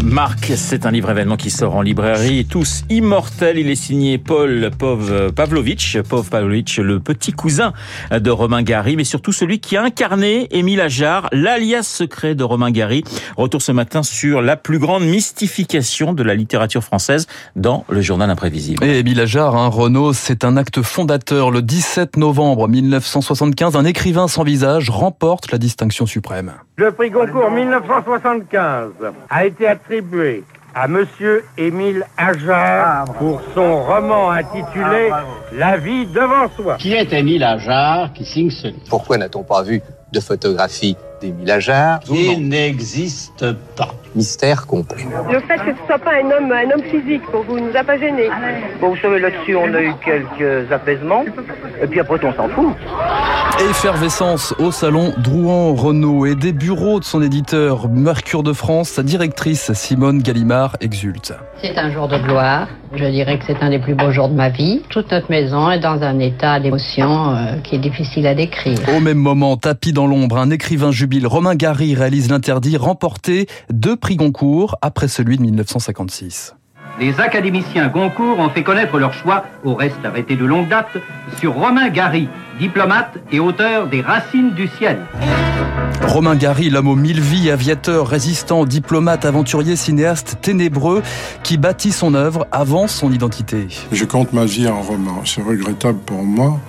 Marc, c'est un livre événement qui sort en librairie, tous immortels. Il est signé Paul Pavlovitch, Paul Pavlovitch, le petit cousin de Romain Gary, mais surtout celui qui a incarné Émile Ajar, l'alias secret de Romain Gary. Retour ce matin sur la plus grande mystification de la littérature française dans le journal imprévisible. Et Émile Ajar, hein, Renaud, c'est un acte fondateur. Le 17 novembre 1975, un écrivain sans visage remporte la distinction suprême. Le prix Goncourt 1975 a été attribué à Monsieur Émile Ajar pour son roman intitulé La vie devant soi. Qui est Émile Ajar qui signe ce livre? Pourquoi n'a-t-on pas vu de photographie d'Émile Ajar? Il n'existe pas. Mystère compris. Le fait que ce soit pas un homme, un homme physique pour vous, nous a pas gêné. Bon, vous savez, là-dessus, on a eu quelques apaisements. Et puis après, on s'en fout. Effervescence au salon Drouan Renault et des bureaux de son éditeur Mercure de France, sa directrice Simone Gallimard exulte. C'est un jour de gloire. Je dirais que c'est un des plus beaux jours de ma vie. Toute notre maison est dans un état d'émotion euh, qui est difficile à décrire. Au même moment, tapis dans l'ombre, un écrivain jubile. Romain Gary réalise l'interdit, remporté deux prix Goncourt après celui de 1956. Les académiciens Goncourt ont fait connaître leur choix, au reste arrêté de longue date, sur Romain Gary, diplomate et auteur des Racines du ciel. Romain Gary, l'homme aux mille vies, aviateur, résistant, diplomate, aventurier, cinéaste ténébreux, qui bâtit son œuvre avant son identité. Je compte ma vie en roman. C'est regrettable pour moi.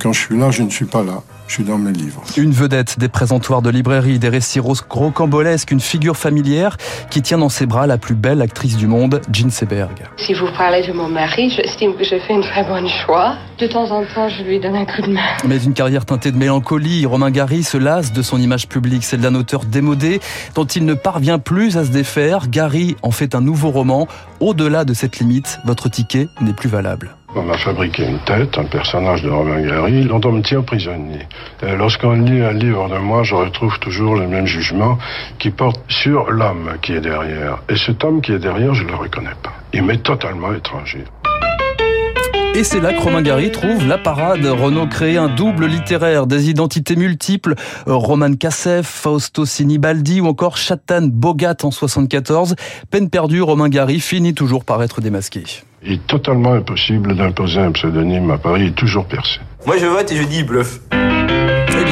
Quand je suis là, je ne suis pas là. Je suis dans mes livres. Une vedette des présentoirs de librairie, des récits rocambolesques, une figure familière qui tient dans ses bras la plus belle actrice du monde, Jean Seberg. Si vous parlez de mon mari, j'estime que j'ai fait une très bonne choix. De temps en temps, je lui donne un coup de main. Mais une carrière teintée de mélancolie, Romain Gary se lasse de son image publique, celle d'un auteur démodé dont il ne parvient plus à se défaire. Gary en fait un nouveau roman. Au-delà de cette limite, votre ticket n'est plus valable. On m'a fabriqué une tête, un personnage de Romain Gary, dont on me tient prisonnier. Lorsqu'on lit un livre de moi, je retrouve toujours le même jugement qui porte sur l'homme qui est derrière. Et cet homme qui est derrière, je ne le reconnais pas. Il m'est totalement étranger. Et c'est là que Romain Gary trouve la parade. Renaud crée un double littéraire, des identités multiples. Roman Kasseff, Fausto Sinibaldi ou encore Chatan Bogat en 74. Peine perdue, Romain Gary finit toujours par être démasqué. Il est totalement impossible d'imposer un pseudonyme à Paris, il est toujours percé. Moi je vote et je dis bluff.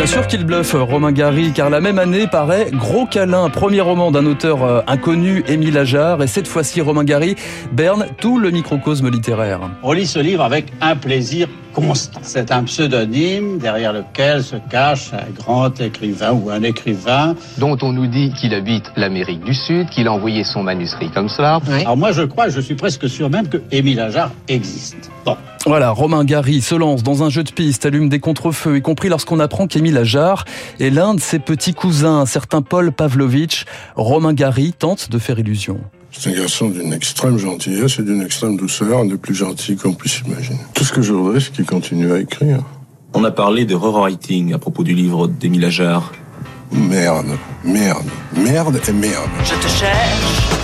Et bien sûr qu'il bluffe, Romain Gary, car la même année paraît Gros câlin, premier roman d'un auteur euh, inconnu, Émile Ajar, et cette fois-ci Romain Gary berne tout le microcosme littéraire. On lit ce livre avec un plaisir constant. C'est un pseudonyme derrière lequel se cache un grand écrivain ou un écrivain. Dont on nous dit qu'il habite l'Amérique du Sud, qu'il a envoyé son manuscrit comme cela. Oui. Alors moi je crois, je suis presque sûr même que Émile Ajar existe. Bon. Voilà, Romain Gary se lance dans un jeu de piste, allume des contrefeux, y compris lorsqu'on apprend qu'Émile Ajar est l'un de ses petits cousins, un certain Paul Pavlovitch. Romain Gary tente de faire illusion. C'est un garçon d'une extrême gentillesse et d'une extrême douceur, un des plus gentils qu'on puisse imaginer. Tout ce que je voudrais, c'est qu'il continue à écrire. On a parlé de rewriting à propos du livre d'Émile Ajar. Merde, merde, merde et merde. Je te cherche.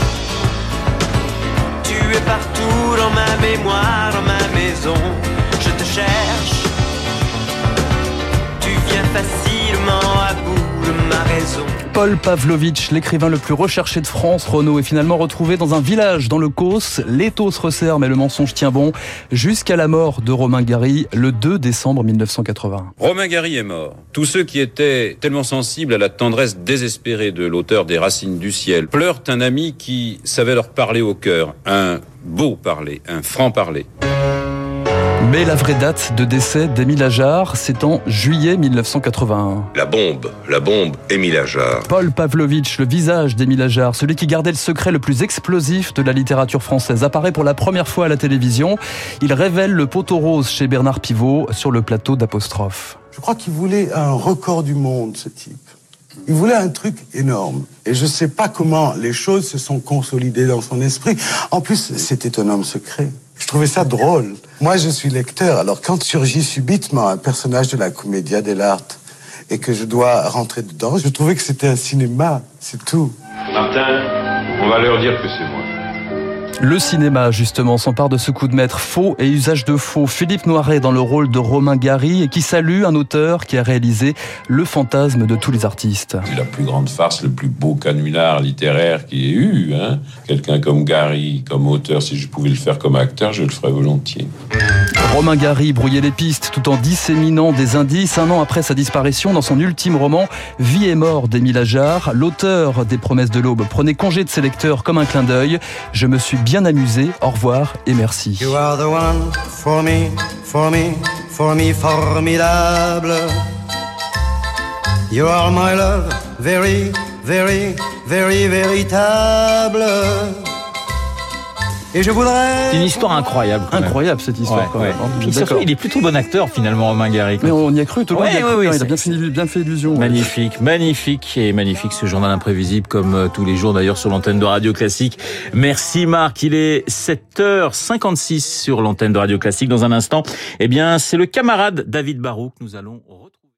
Tu es partout dans ma mémoire, dans ma maison. Je te cherche. Tu viens facilement Paul Pavlovitch, l'écrivain le plus recherché de France, Renaud, est finalement retrouvé dans un village dans le Causse. L'étau se resserre, mais le mensonge tient bon, jusqu'à la mort de Romain Gary le 2 décembre 1980. Romain Gary est mort. Tous ceux qui étaient tellement sensibles à la tendresse désespérée de l'auteur des Racines du ciel pleurent un ami qui savait leur parler au cœur. Un beau parler, un franc parler. Mais la vraie date de décès d'Émile Ajar, c'est en juillet 1981. La bombe, la bombe, Émile Ajar. Paul Pavlovitch, le visage d'Émile Ajar, celui qui gardait le secret le plus explosif de la littérature française, apparaît pour la première fois à la télévision. Il révèle le poteau rose chez Bernard Pivot sur le plateau d'Apostrophe. Je crois qu'il voulait un record du monde, ce type. Il voulait un truc énorme. Et je ne sais pas comment les choses se sont consolidées dans son esprit. En plus, c'était un homme secret. Je trouvais ça drôle. Moi, je suis lecteur. Alors, quand surgit subitement un personnage de la comédia dell'arte et que je dois rentrer dedans, je trouvais que c'était un cinéma. C'est tout. Martin, on va leur dire que c'est moi. Le cinéma, justement, s'empare de ce coup de maître faux et usage de faux. Philippe Noiret dans le rôle de Romain Gary et qui salue un auteur qui a réalisé Le fantasme de tous les artistes. La plus grande farce, le plus beau canular littéraire qui ait eu. Hein. Quelqu'un comme Gary, comme auteur, si je pouvais le faire comme acteur, je le ferais volontiers. Romain Gary brouillait les pistes tout en disséminant des indices. Un an après sa disparition, dans son ultime roman Vie et mort d'Émile Ajar, l'auteur des Promesses de l'aube prenait congé de ses lecteurs comme un clin d'œil. Je me suis bien amusé. Au revoir et merci. You are the one for me, for me, for me formidable. You are my love, very, very, very véritable. Et je voudrais. Une histoire incroyable. Incroyable cette histoire. Ouais, quand même, hein. Puis D'accord. surtout, il est plutôt bon acteur finalement, Romain Gary. Mais on y a cru, tout le monde Ouais, hein, ouais, il a bien c'est- fait, bien fait illusion. Magnifique, magnifique et magnifique ce journal imprévisible comme euh, tous les jours d'ailleurs sur l'antenne de Radio Classique. Merci Marc, il est 7h56 sur l'antenne de Radio Classique. Dans un instant, eh bien, c'est le camarade David Barrault que nous allons retrouver.